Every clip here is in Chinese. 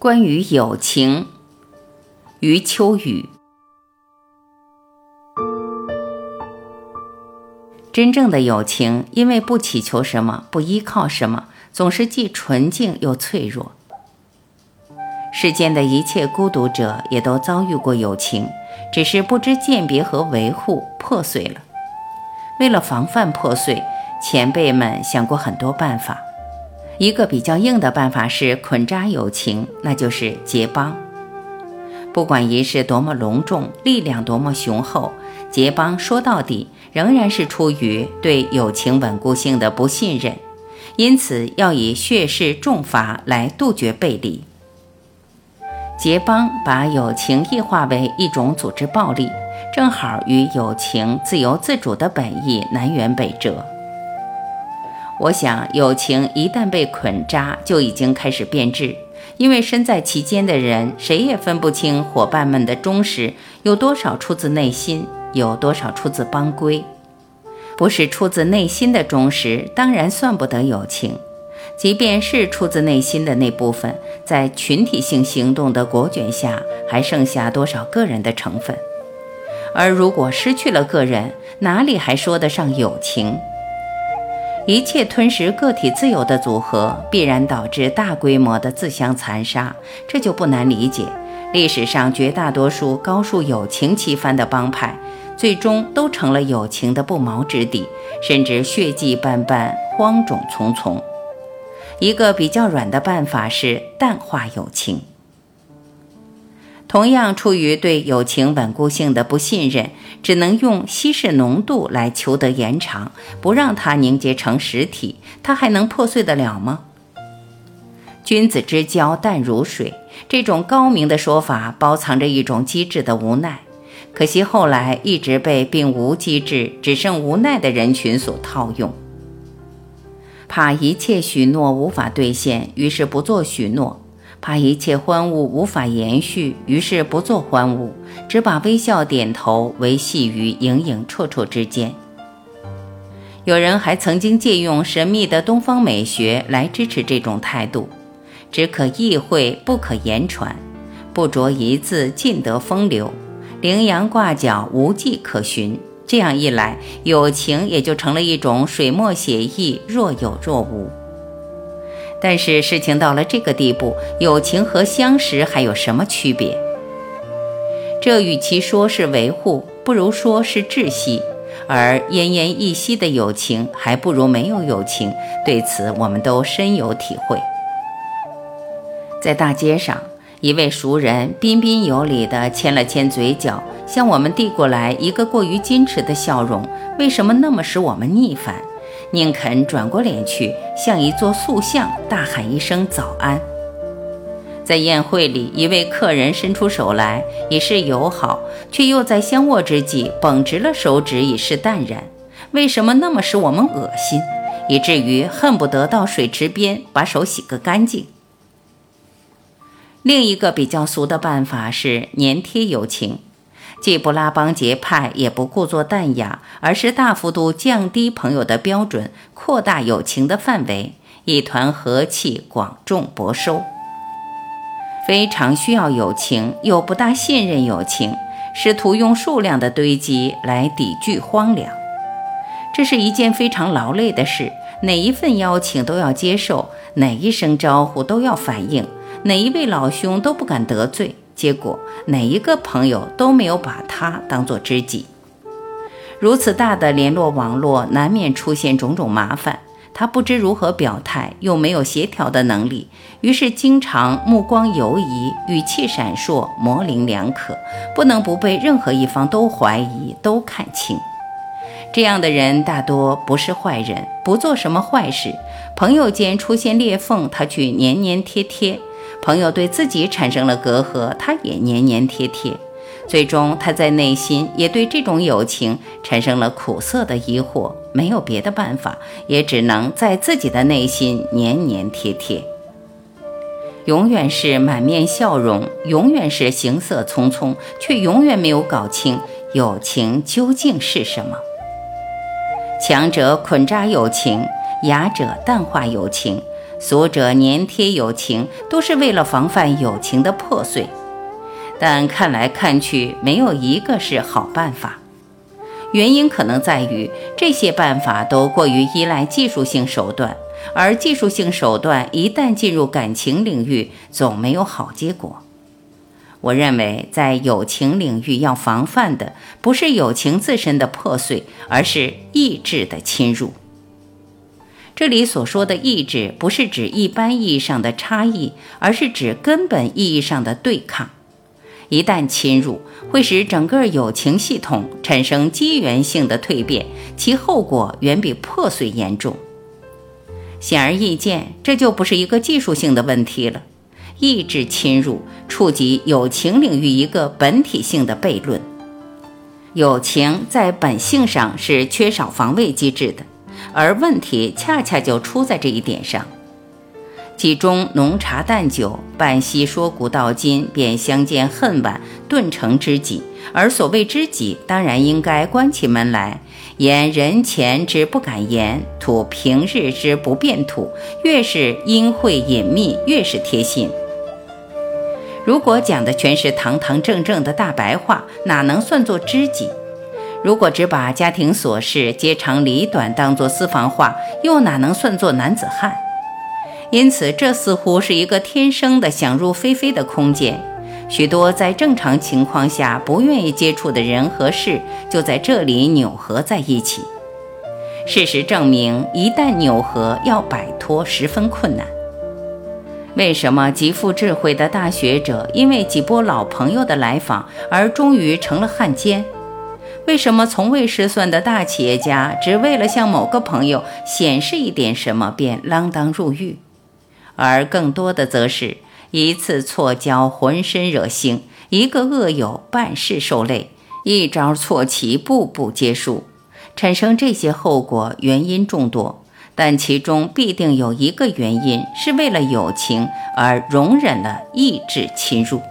关于友情，余秋雨。真正的友情，因为不祈求什么，不依靠什么，总是既纯净又脆弱。世间的一切孤独者，也都遭遇过友情，只是不知鉴别和维护，破碎了。为了防范破碎，前辈们想过很多办法。一个比较硬的办法是捆扎友情，那就是结帮。不管仪式多么隆重，力量多么雄厚，结帮说到底仍然是出于对友情稳固性的不信任，因此要以血誓重罚来杜绝背离。结帮把友情异化为一种组织暴力，正好与友情自由自主的本意南辕北辙。我想，友情一旦被捆扎，就已经开始变质，因为身在其间的人，谁也分不清伙伴们的忠实有多少出自内心，有多少出自帮规。不是出自内心的忠实，当然算不得友情；即便是出自内心的那部分，在群体性行动的裹卷下，还剩下多少个人的成分？而如果失去了个人，哪里还说得上友情？一切吞噬个体自由的组合，必然导致大规模的自相残杀，这就不难理解。历史上绝大多数高树友情旗帆的帮派，最终都成了友情的不毛之地，甚至血迹斑斑、荒冢丛丛。一个比较软的办法是淡化友情。同样，出于对友情稳固性的不信任，只能用稀释浓度来求得延长，不让它凝结成实体，它还能破碎得了吗？君子之交淡如水，这种高明的说法包藏着一种机智的无奈，可惜后来一直被并无机智、只剩无奈的人群所套用。怕一切许诺无法兑现，于是不做许诺。怕一切欢物无法延续，于是不做欢物，只把微笑点头维系于影影绰绰之间。有人还曾经借用神秘的东方美学来支持这种态度：只可意会，不可言传；不着一字，尽得风流；羚羊挂角，无迹可寻。这样一来，友情也就成了一种水墨写意，若有若无。但是事情到了这个地步，友情和相识还有什么区别？这与其说是维护，不如说是窒息。而奄奄一息的友情，还不如没有友情。对此，我们都深有体会。在大街上，一位熟人彬彬有礼地牵了牵嘴角，向我们递过来一个过于矜持的笑容，为什么那么使我们逆反？宁肯转过脸去，像一座塑像，大喊一声早安。在宴会里，一位客人伸出手来，以示友好，却又在相握之际绷直了手指，以示淡然。为什么那么使我们恶心，以至于恨不得到水池边把手洗个干净？另一个比较俗的办法是粘贴友情。既不拉帮结派，也不故作淡雅，而是大幅度降低朋友的标准，扩大友情的范围，一团和气，广种博收。非常需要友情，又不大信任友情，试图用数量的堆积来抵拒荒凉。这是一件非常劳累的事，哪一份邀请都要接受，哪一声招呼都要反应，哪一位老兄都不敢得罪。结果，哪一个朋友都没有把他当做知己。如此大的联络网络，难免出现种种麻烦。他不知如何表态，又没有协调的能力，于是经常目光游移，语气闪烁，模棱两可，不能不被任何一方都怀疑、都看清。这样的人大多不是坏人，不做什么坏事。朋友间出现裂缝，他却黏黏贴贴。朋友对自己产生了隔阂，他也黏黏贴贴，最终他在内心也对这种友情产生了苦涩的疑惑，没有别的办法，也只能在自己的内心黏黏贴贴。永远是满面笑容，永远是行色匆匆，却永远没有搞清友情究竟是什么。强者捆扎友情，雅者淡化友情。俗者粘贴友情，都是为了防范友情的破碎。但看来看去，没有一个是好办法。原因可能在于这些办法都过于依赖技术性手段，而技术性手段一旦进入感情领域，总没有好结果。我认为，在友情领域要防范的不是友情自身的破碎，而是意志的侵入。这里所说的意志，不是指一般意义上的差异，而是指根本意义上的对抗。一旦侵入，会使整个友情系统产生机缘性的蜕变，其后果远比破碎严重。显而易见，这就不是一个技术性的问题了。意志侵入，触及友情领域一个本体性的悖论。友情在本性上是缺少防卫机制的，而问题恰恰就出在这一点上。其中浓茶淡酒，半夕说古道今，便相见恨晚，顿成知己。而所谓知己，当然应该关起门来，言人前之不敢言，吐平日之不便吐。越是阴晦隐秘，越是贴心。如果讲的全是堂堂正正的大白话，哪能算作知己？如果只把家庭琐事、家长里短当作私房话，又哪能算作男子汉？因此，这似乎是一个天生的想入非非的空间。许多在正常情况下不愿意接触的人和事，就在这里扭合在一起。事实证明，一旦扭合，要摆脱十分困难。为什么极富智慧的大学者，因为几波老朋友的来访而终于成了汉奸？为什么从未失算的大企业家，只为了向某个朋友显示一点什么，便锒铛入狱？而更多的则是一次错交，浑身惹腥；一个恶友，办事受累；一招错棋，步步皆输。产生这些后果，原因众多，但其中必定有一个原因是为了友情而容忍了意志侵入。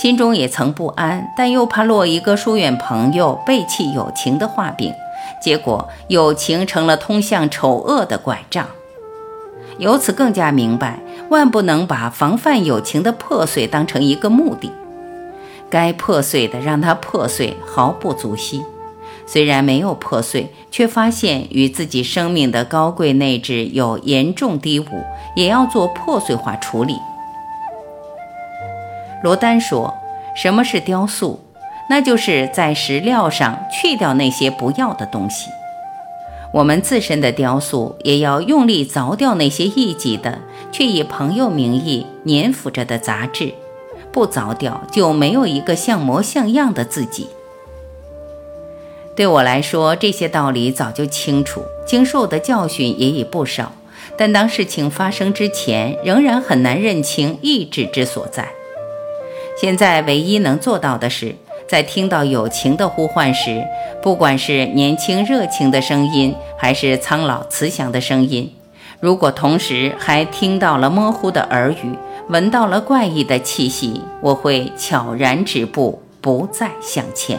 心中也曾不安，但又怕落一个疏远朋友、背弃友情的画饼，结果友情成了通向丑恶的拐杖。由此更加明白，万不能把防范友情的破碎当成一个目的。该破碎的让它破碎，毫不足惜。虽然没有破碎，却发现与自己生命的高贵内质有严重低误，也要做破碎化处理。罗丹说：“什么是雕塑？那就是在石料上去掉那些不要的东西。”我们自身的雕塑也要用力凿掉那些异己的，却以朋友名义粘附着的杂质，不凿掉就没有一个像模像样的自己。对我来说，这些道理早就清楚，经受的教训也已不少，但当事情发生之前，仍然很难认清意志之所在。现在唯一能做到的是。在听到友情的呼唤时，不管是年轻热情的声音，还是苍老慈祥的声音，如果同时还听到了模糊的耳语，闻到了怪异的气息，我会悄然止步，不再向前。